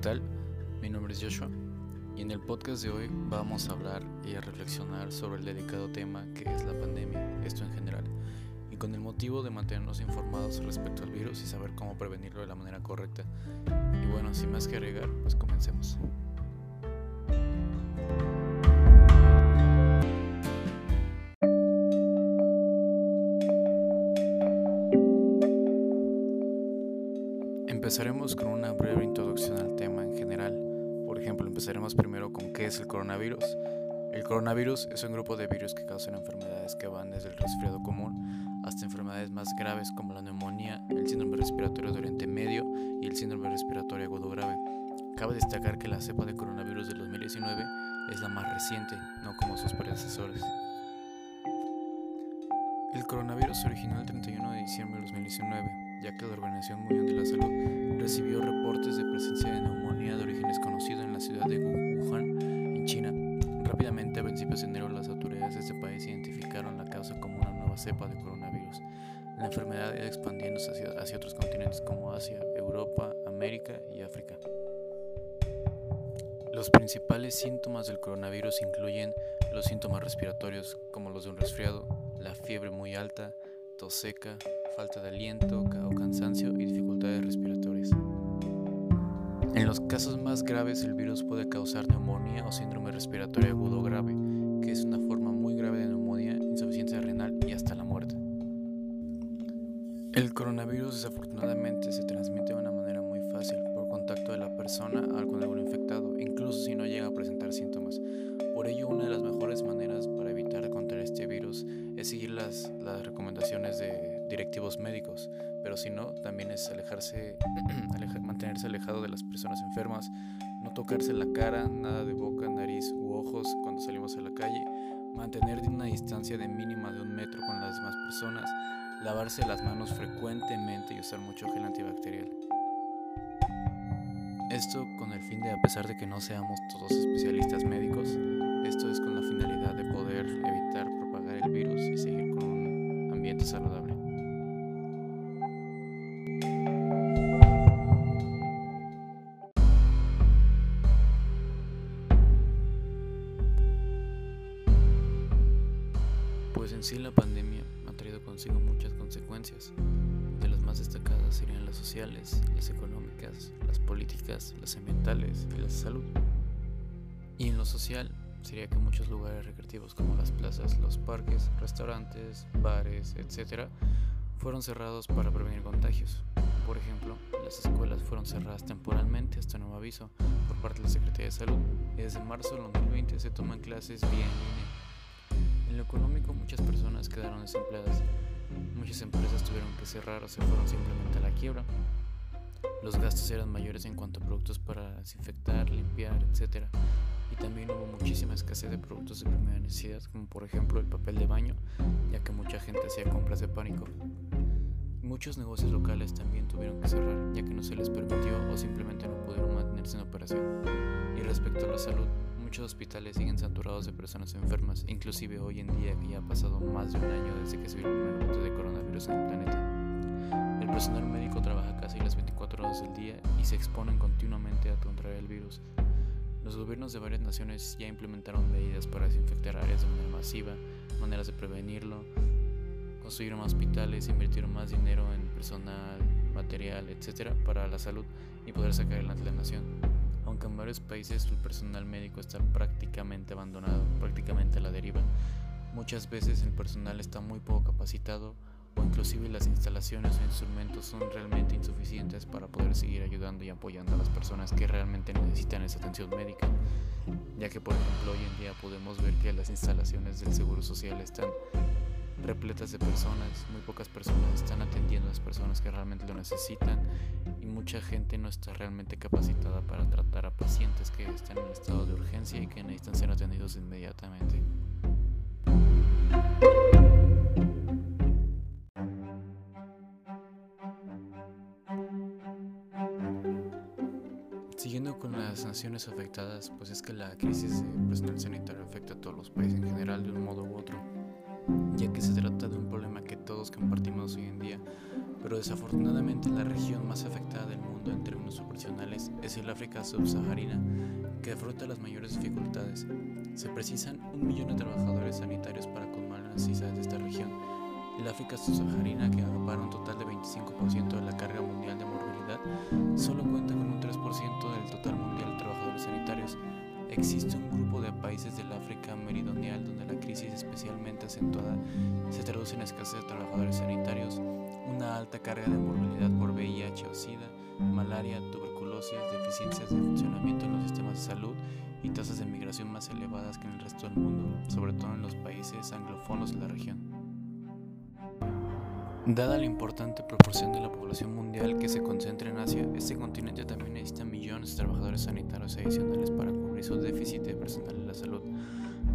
tal? Mi nombre es Joshua y en el podcast de hoy vamos a hablar y a reflexionar sobre el delicado tema que es la pandemia, esto en general, y con el motivo de mantenernos informados respecto al virus y saber cómo prevenirlo de la manera correcta. Y bueno, sin más que agregar, pues comencemos. Empezaremos con empezaremos primero con qué es el coronavirus. El coronavirus es un grupo de virus que causan enfermedades que van desde el resfriado común hasta enfermedades más graves como la neumonía, el síndrome respiratorio de Oriente Medio y el síndrome respiratorio agudo grave. Cabe destacar que la cepa de coronavirus del 2019 es la más reciente, no como sus predecesores. El coronavirus se originó el 31 de diciembre de 2019 ya que la Organización Mundial de la Salud recibió reportes de presencia de neumonía de origen desconocido en la ciudad de Wuhan, en China. Rápidamente, a principios de enero, las autoridades de este país identificaron la causa como una nueva cepa de coronavirus. La enfermedad iba expandiéndose hacia, hacia otros continentes como Asia, Europa, América y África. Los principales síntomas del coronavirus incluyen los síntomas respiratorios como los de un resfriado, la fiebre muy alta, tos seca, falta de aliento o cansancio y dificultades respiratorias. En los casos más graves el virus puede causar neumonía o síndrome respiratorio agudo grave, que es una forma muy grave de neumonía, insuficiencia renal y hasta la muerte. El coronavirus desafortunadamente se transmite de una manera muy fácil por contacto de la persona con algún infectado, incluso si no llega a presentar síntomas. Directivos médicos, pero si no, también es alejarse, mantenerse alejado de las personas enfermas, no tocarse la cara, nada de boca, nariz u ojos cuando salimos a la calle, mantener una distancia de mínima de un metro con las demás personas, lavarse las manos frecuentemente y usar mucho gel antibacterial. Esto con el fin de, a pesar de que no seamos todos especialistas médicos, esto es con la finalidad de poder evitar propagar el virus y seguir con un ambiente saludable. Pues en sí la pandemia ha traído consigo muchas consecuencias. De las más destacadas serían las sociales, las económicas, las políticas, las ambientales y las de salud. Y en lo social sería que muchos lugares recreativos como las plazas, los parques, restaurantes, bares, etc., fueron cerrados para prevenir contagios. Por ejemplo, las escuelas fueron cerradas temporalmente hasta nuevo aviso por parte de la Secretaría de Salud y desde marzo del 2020 se toman clases vía en línea económico muchas personas quedaron desempleadas. Muchas empresas tuvieron que cerrar o se fueron simplemente a la quiebra. Los gastos eran mayores en cuanto a productos para desinfectar, limpiar, etc. Y también hubo muchísima escasez de productos de primera necesidad, como por ejemplo el papel de baño, ya que mucha gente hacía compras de pánico. Muchos negocios locales también tuvieron que cerrar, ya que no se les permitió o simplemente no pudieron mantenerse en operación. Y respecto a la salud, muchos hospitales siguen saturados de personas enfermas, inclusive hoy en día que ya ha pasado más de un año desde que se vio el primer brote de coronavirus en el planeta. El personal médico trabaja casi las 24 horas del día y se exponen continuamente a contraer el virus. Los gobiernos de varias naciones ya implementaron medidas para desinfectar áreas de manera masiva, maneras de prevenirlo, construyeron hospitales, invirtieron más dinero en personal, material, etc. para la salud y poder sacar adelante la nación aunque en varios países el personal médico está prácticamente abandonado, prácticamente a la deriva. Muchas veces el personal está muy poco capacitado o inclusive las instalaciones o instrumentos son realmente insuficientes para poder seguir ayudando y apoyando a las personas que realmente necesitan esa atención médica, ya que por ejemplo hoy en día podemos ver que las instalaciones del Seguro Social están repletas de personas, muy pocas personas están atendiendo a las personas que realmente lo necesitan y mucha gente no está realmente capacitada para tratar a están en estado de urgencia y que necesitan ser atendidos inmediatamente. Siguiendo con las naciones afectadas, pues es que la crisis de personal sanitario afecta a todos los países en general de un modo u otro ya que se trata de un problema que todos compartimos hoy en día, pero desafortunadamente la región más afectada del mundo en términos proporcionales es el África subsahariana, que afronta las mayores dificultades. Se precisan un millón de trabajadores sanitarios para colmar las necesidades de esta región. El África subsahariana, que acapara un total de 25% de la carga mundial de movilidad, solo cuenta con un 3% del total mundial de trabajadores sanitarios. Existe un grupo de países del África meridional donde la crisis especialmente acentuada se traduce en escasez de trabajadores sanitarios, una alta carga de morbilidad por VIH o SIDA, malaria, tuberculosis, deficiencias de funcionamiento en los sistemas de salud y tasas de migración más elevadas que en el resto del mundo, sobre todo en los países anglófonos de la región. Dada la importante proporción de la población mundial que se concentra en Asia, este continente también necesita millones de trabajadores sanitarios adicionales para cubrir su déficit de personal en la salud.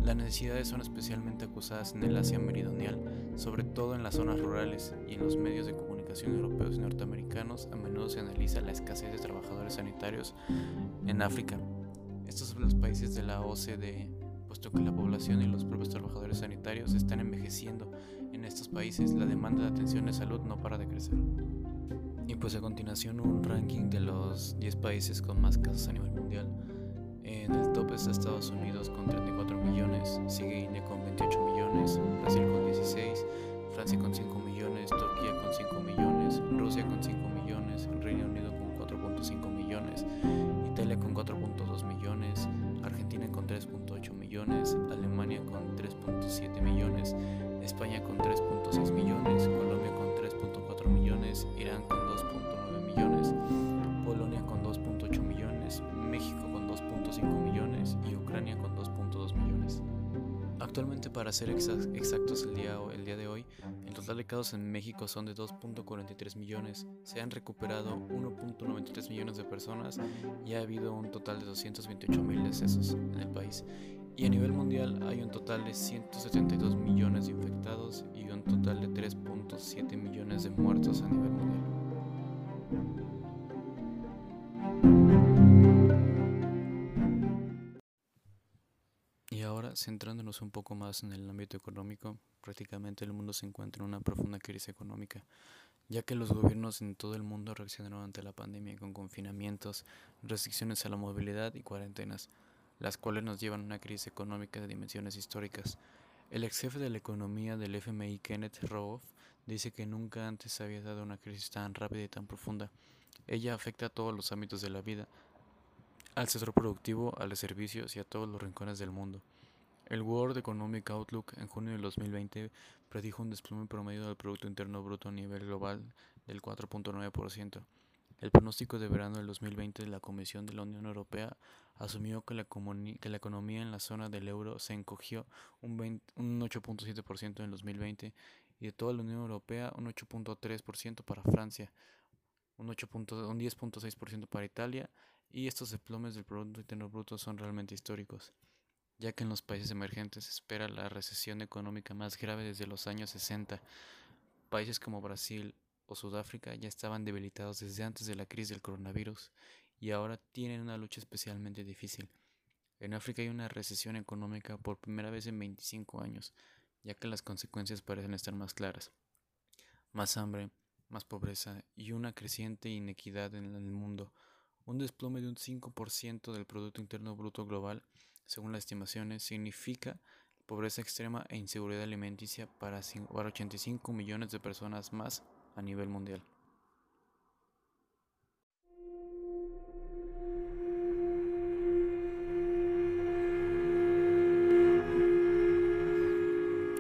Las necesidades son especialmente acusadas en el Asia meridional, sobre todo en las zonas rurales y en los medios de comunicación europeos y norteamericanos a menudo se analiza la escasez de trabajadores sanitarios en África. Estos son los países de la OCDE, puesto que la población y los propios trabajadores sanitarios están envejeciendo en estos países, la demanda de atención de salud no para de crecer. Y pues a continuación un ranking de los 10 países con más casos a nivel mundial. En el top está Estados Unidos con 34 millones, sigue India con 28 millones, Brasil con 16, Francia con 5 millones, Turquía con 5 millones, Rusia con 5 millones, Reino Unido con 4.5 millones, Italia con 4.2 millones, Argentina con 3.8 millones, Alemania con 3.7 millones, España con 3.6 millones, Colombia con 3.4 millones, Irán con 2.9 millones, Actualmente, para ser exactos el día, el día de hoy, el total de casos en México son de 2.43 millones, se han recuperado 1.93 millones de personas y ha habido un total de 228 mil decesos en el país y a nivel mundial hay un total de 172 millones de infectados y un total de 3.7 millones de muertos a nivel mundial. Centrándonos un poco más en el ámbito económico, prácticamente el mundo se encuentra en una profunda crisis económica, ya que los gobiernos en todo el mundo reaccionaron ante la pandemia con confinamientos, restricciones a la movilidad y cuarentenas las cuales nos llevan a una crisis económica de dimensiones históricas. El ex jefe de la economía del FMI, Kenneth Rogoff, dice que nunca antes había dado una crisis tan rápida y tan profunda. Ella afecta a todos los ámbitos de la vida, al sector productivo, a los servicios y a todos los rincones del mundo. El World Economic Outlook en junio de 2020 predijo un desplome promedio del Producto Interno Bruto a nivel global del 4.9%. El pronóstico de verano del 2020 de la Comisión de la Unión Europea asumió que la, que la economía en la zona del euro se encogió un, un 8.7% en 2020 y de toda la Unión Europea un 8.3% para Francia, un 10.6% para Italia y estos desplomes del Producto Interno Bruto son realmente históricos, ya que en los países emergentes se espera la recesión económica más grave desde los años 60. Países como Brasil, o Sudáfrica ya estaban debilitados desde antes de la crisis del coronavirus y ahora tienen una lucha especialmente difícil. En África hay una recesión económica por primera vez en 25 años, ya que las consecuencias parecen estar más claras. Más hambre, más pobreza y una creciente inequidad en el mundo. Un desplome de un 5% del Producto Interno Bruto Global, según las estimaciones, significa pobreza extrema e inseguridad alimenticia para 85 millones de personas más a nivel mundial.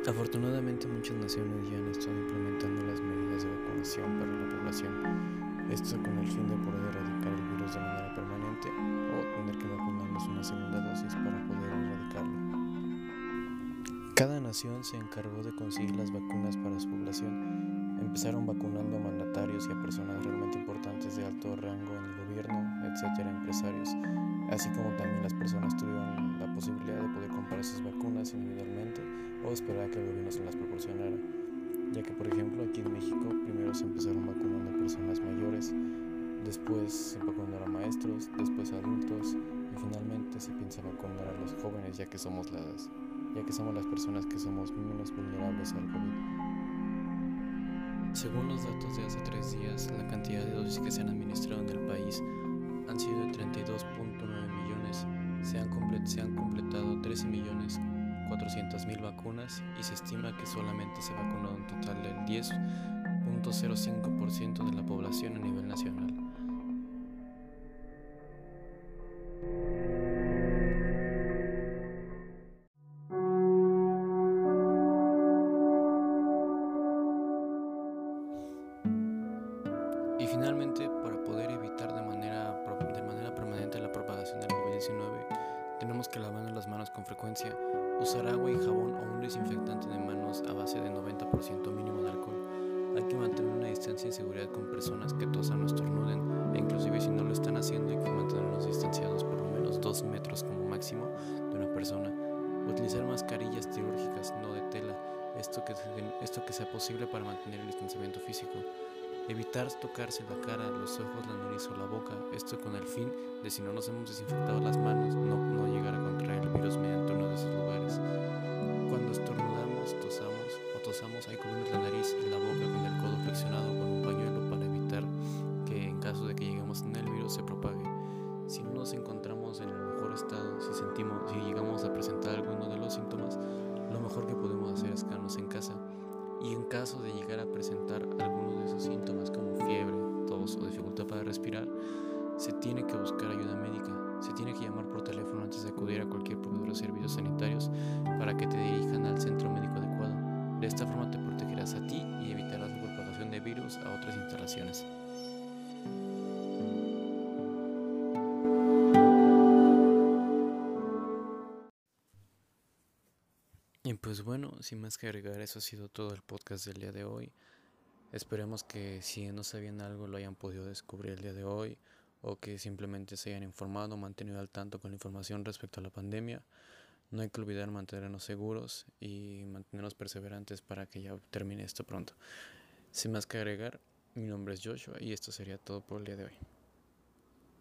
Afortunadamente muchas naciones ya han estado implementando las medidas de vacunación para la población, esto con el fin de poder erradicar virus de manera permanente o tener que vacunarnos una segunda dosis para poder erradicarlo. Cada nación se encargó de conseguir las vacunas para su población Empezaron vacunando a mandatarios y a personas realmente importantes de alto rango en el gobierno, etcétera, empresarios, así como también las personas tuvieron la posibilidad de poder comprar esas vacunas individualmente o esperar a que el gobierno se las proporcionara. Ya que, por ejemplo, aquí en México primero se empezaron vacunando a personas mayores, después se vacunaron a maestros, después a adultos y finalmente se piensa vacunar a los jóvenes ya que somos las, ya que somos las personas que somos menos vulnerables al COVID. Según los datos de hace tres días, la cantidad de dosis que se han administrado en el país han sido de 32.9 millones. Se han, se han completado 13 millones 400 mil vacunas y se estima que solamente se vacunado un total del 10.05% de la población a nivel nacional. Finalmente, para poder evitar de manera, de manera permanente la propagación del COVID-19, tenemos que lavarnos las manos con frecuencia, usar agua y jabón o un desinfectante de manos a base de 90% mínimo de alcohol. Hay que mantener una distancia de seguridad con personas que tosan o estornuden, e inclusive si no lo están haciendo hay que mantenernos distanciados por lo menos 2 metros como máximo de una persona. Utilizar mascarillas quirúrgicas, no de tela, esto que, esto que sea posible para mantener el distanciamiento físico. Evitar tocarse la cara, los ojos, la nariz o la boca, esto con el fin de si no nos hemos desinfectado las manos, no, no llegar a contraer el virus mediante uno de esos lugares. Se tiene que buscar ayuda médica, se tiene que llamar por teléfono antes de acudir a cualquier proveedor de servicios sanitarios para que te dirijan al centro médico adecuado. De esta forma te protegerás a ti y evitarás la propagación de virus a otras instalaciones. Y pues bueno, sin más que agregar, eso ha sido todo el podcast del día de hoy. Esperemos que si no sabían algo lo hayan podido descubrir el día de hoy o que simplemente se hayan informado, mantenido al tanto con la información respecto a la pandemia. No hay que olvidar mantenernos seguros y mantenernos perseverantes para que ya termine esto pronto. Sin más que agregar, mi nombre es Joshua y esto sería todo por el día de hoy.